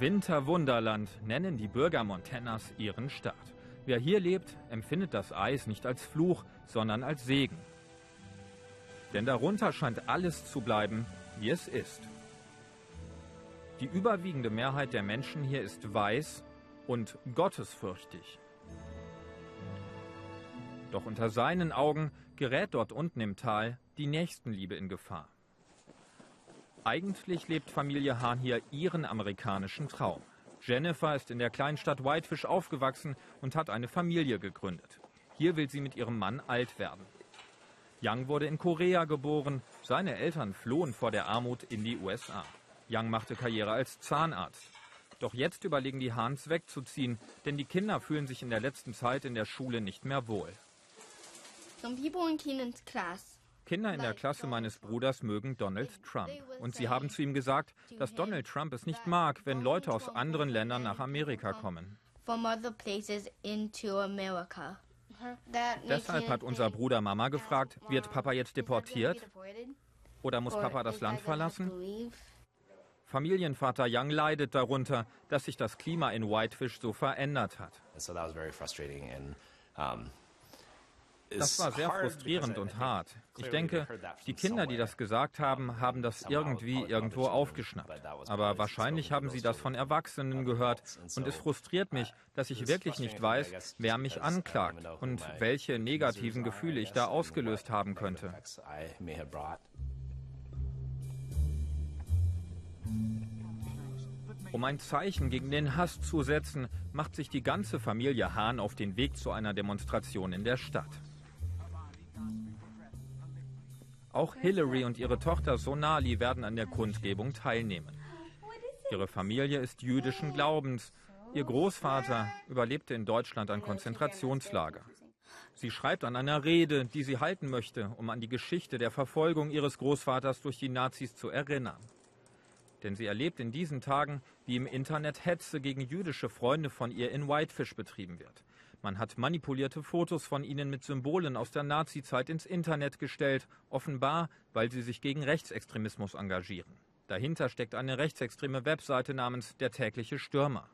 Winterwunderland nennen die Bürger Montanas ihren Staat. Wer hier lebt, empfindet das Eis nicht als Fluch, sondern als Segen. Denn darunter scheint alles zu bleiben, wie es ist. Die überwiegende Mehrheit der Menschen hier ist weiß und gottesfürchtig. Doch unter seinen Augen gerät dort unten im Tal die Nächstenliebe in Gefahr. Eigentlich lebt Familie Hahn hier ihren amerikanischen Traum. Jennifer ist in der kleinen Stadt Whitefish aufgewachsen und hat eine Familie gegründet. Hier will sie mit ihrem Mann alt werden. Young wurde in Korea geboren. Seine Eltern flohen vor der Armut in die USA. Young machte Karriere als Zahnarzt. Doch jetzt überlegen die Hahns wegzuziehen, denn die Kinder fühlen sich in der letzten Zeit in der Schule nicht mehr wohl. Some people in Keenan's class Kinder in der Klasse meines Bruders mögen Donald Trump. Und sie haben zu ihm gesagt, dass Donald Trump es nicht mag, wenn Leute aus anderen Ländern nach Amerika kommen. from other places into America. Deshalb hat unser Bruder Mama gefragt, wird Papa jetzt deportiert oder muss Papa das Land verlassen? Familienvater Young leidet darunter, dass sich das Klima in Whitefish so verändert hat. Das war sehr frustrierend und hart. Ich denke, die Kinder, die das gesagt haben, haben das irgendwie irgendwo aufgeschnappt. Aber wahrscheinlich haben sie das von Erwachsenen gehört. Und es frustriert mich, dass ich wirklich nicht weiß, wer mich anklagt und welche negativen Gefühle ich da ausgelöst haben könnte. Um ein Zeichen gegen den Hass zu setzen, macht sich die ganze Familie Hahn auf den Weg zu einer Demonstration in der Stadt. Auch Hillary und ihre Tochter Sonali werden an der Kundgebung teilnehmen. Ihre Familie ist jüdischen Glaubens. Ihr Großvater überlebte in Deutschland ein Konzentrationslager. Sie schreibt an einer Rede, die sie halten möchte, um an die Geschichte der Verfolgung ihres Großvaters durch die Nazis zu erinnern. Denn sie erlebt in diesen Tagen, wie im Internet Hetze gegen jüdische Freunde von ihr in Whitefish betrieben wird. Man hat manipulierte Fotos von ihnen mit Symbolen aus der Nazizeit ins Internet gestellt, offenbar, weil sie sich gegen Rechtsextremismus engagieren. Dahinter steckt eine rechtsextreme Webseite namens Der tägliche Stürmer.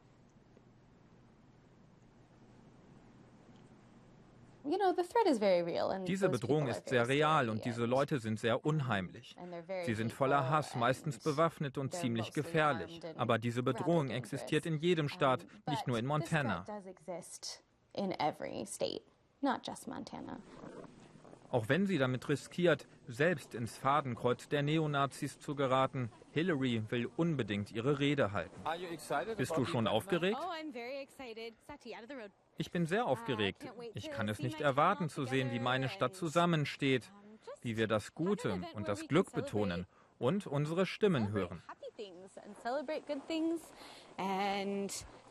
Diese Bedrohung ist sehr real und diese Leute sind sehr unheimlich. Sie sind voller Hass, meistens bewaffnet und ziemlich gefährlich. Aber diese Bedrohung existiert in jedem Staat, nicht nur in Montana in every state, not just Montana. Auch wenn sie damit riskiert, selbst ins Fadenkreuz der Neonazis zu geraten, Hillary will unbedingt ihre Rede halten. Bist du schon aufgeregt? Oh, ich bin sehr aufgeregt. Ich kann es nicht erwarten zu sehen, wie meine Stadt zusammensteht, wie wir das Gute und das Glück betonen und unsere Stimmen hören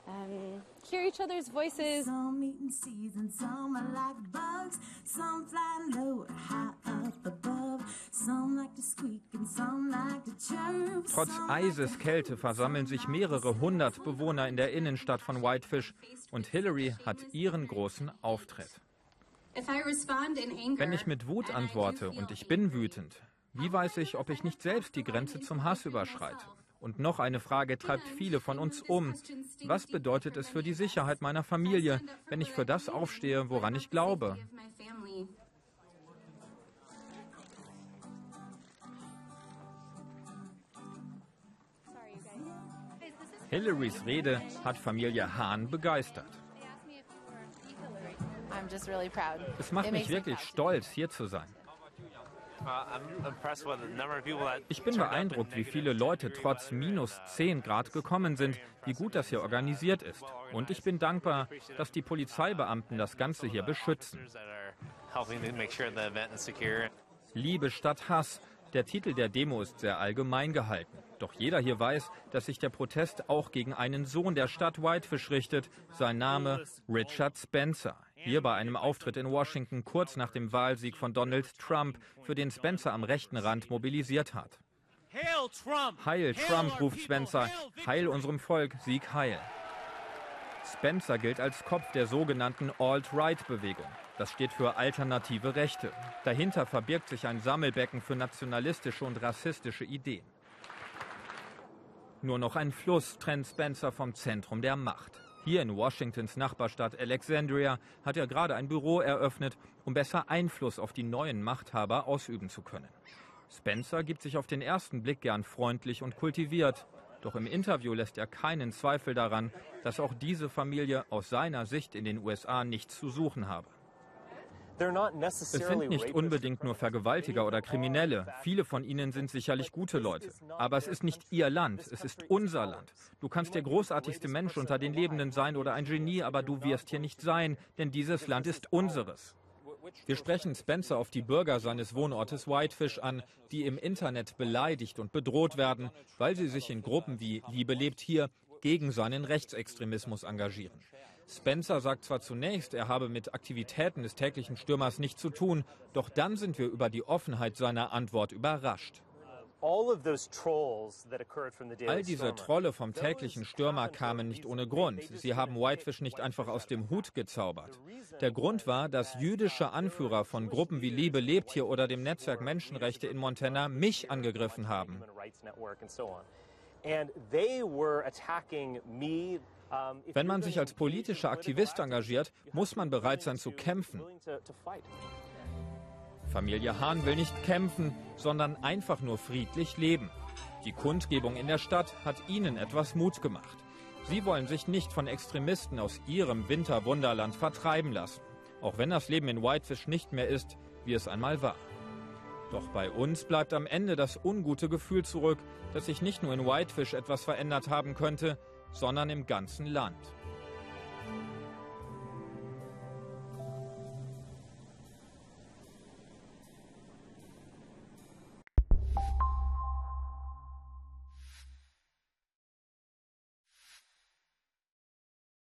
and hear each other's voices. Some eating seeds and some are like bugs. Some fly low or high up above. Some like to squeak and some like to chirp. Trotz Eises Kälte versammeln sich mehrere hundert Bewohner in der Innenstadt von Whitefish und Hillary hat ihren großen Auftritt. Wenn ich mit Wut antworte und ich bin wütend, wie weiß ich, ob ich nicht selbst die Grenze zum Hass überschreite? Und noch eine Frage treibt viele von uns um. Was bedeutet es für die Sicherheit meiner Familie, wenn ich für das aufstehe, woran ich glaube? Hillarys Rede hat Familie Hahn begeistert. Es macht mich wirklich stolz, hier zu sein. Ich bin beeindruckt, wie viele Leute trotz minus 10 Grad gekommen sind, wie gut das hier organisiert ist. Und ich bin dankbar, dass die Polizeibeamten das Ganze hier beschützen. Liebe statt Hass. Der Titel der Demo ist sehr allgemein gehalten. Doch jeder hier weiß, dass sich der Protest auch gegen einen Sohn der Stadt Whitefish richtet. Sein Name Richard Spencer. Hier bei einem Auftritt in Washington kurz nach dem Wahlsieg von Donald Trump, für den Spencer am rechten Rand mobilisiert hat. Heil Trump, ruft Spencer. Heil unserem Volk, Sieg heil. Spencer gilt als Kopf der sogenannten Alt-Right-Bewegung. Das steht für alternative Rechte. Dahinter verbirgt sich ein Sammelbecken für nationalistische und rassistische Ideen. Nur noch ein Fluss trennt Spencer vom Zentrum der Macht. Hier in Washingtons Nachbarstadt Alexandria hat er gerade ein Büro eröffnet, um besser Einfluss auf die neuen Machthaber ausüben zu können. Spencer gibt sich auf den ersten Blick gern freundlich und kultiviert. Doch im Interview lässt er keinen Zweifel daran, dass auch diese Familie aus seiner Sicht in den USA nichts zu suchen habe. Es sind nicht unbedingt nur Vergewaltiger oder Kriminelle. Viele von ihnen sind sicherlich gute Leute. Aber es ist nicht ihr Land, es ist unser Land. Du kannst der großartigste Mensch unter den Lebenden sein oder ein Genie, aber du wirst hier nicht sein, denn dieses Land ist unseres. Wir sprechen Spencer auf die Bürger seines Wohnortes Whitefish an, die im Internet beleidigt und bedroht werden, weil sie sich in Gruppen wie Liebe lebt hier gegen seinen Rechtsextremismus engagieren. Spencer sagt zwar zunächst, er habe mit Aktivitäten des täglichen Stürmers nichts zu tun, doch dann sind wir über die Offenheit seiner Antwort überrascht. All diese Trolle vom täglichen Stürmer kamen nicht ohne Grund. Sie haben Whitefish nicht einfach aus dem Hut gezaubert. Der Grund war, dass jüdische Anführer von Gruppen wie Liebe lebt hier oder dem Netzwerk Menschenrechte in Montana mich angegriffen haben. Wenn man sich als politischer Aktivist engagiert, muss man bereit sein zu kämpfen. Familie Hahn will nicht kämpfen, sondern einfach nur friedlich leben. Die Kundgebung in der Stadt hat ihnen etwas Mut gemacht. Sie wollen sich nicht von Extremisten aus ihrem Winterwunderland vertreiben lassen. Auch wenn das Leben in Whitefish nicht mehr ist, wie es einmal war. Doch bei uns bleibt am Ende das ungute Gefühl zurück, dass sich nicht nur in Whitefish etwas verändert haben könnte, sondern im ganzen Land.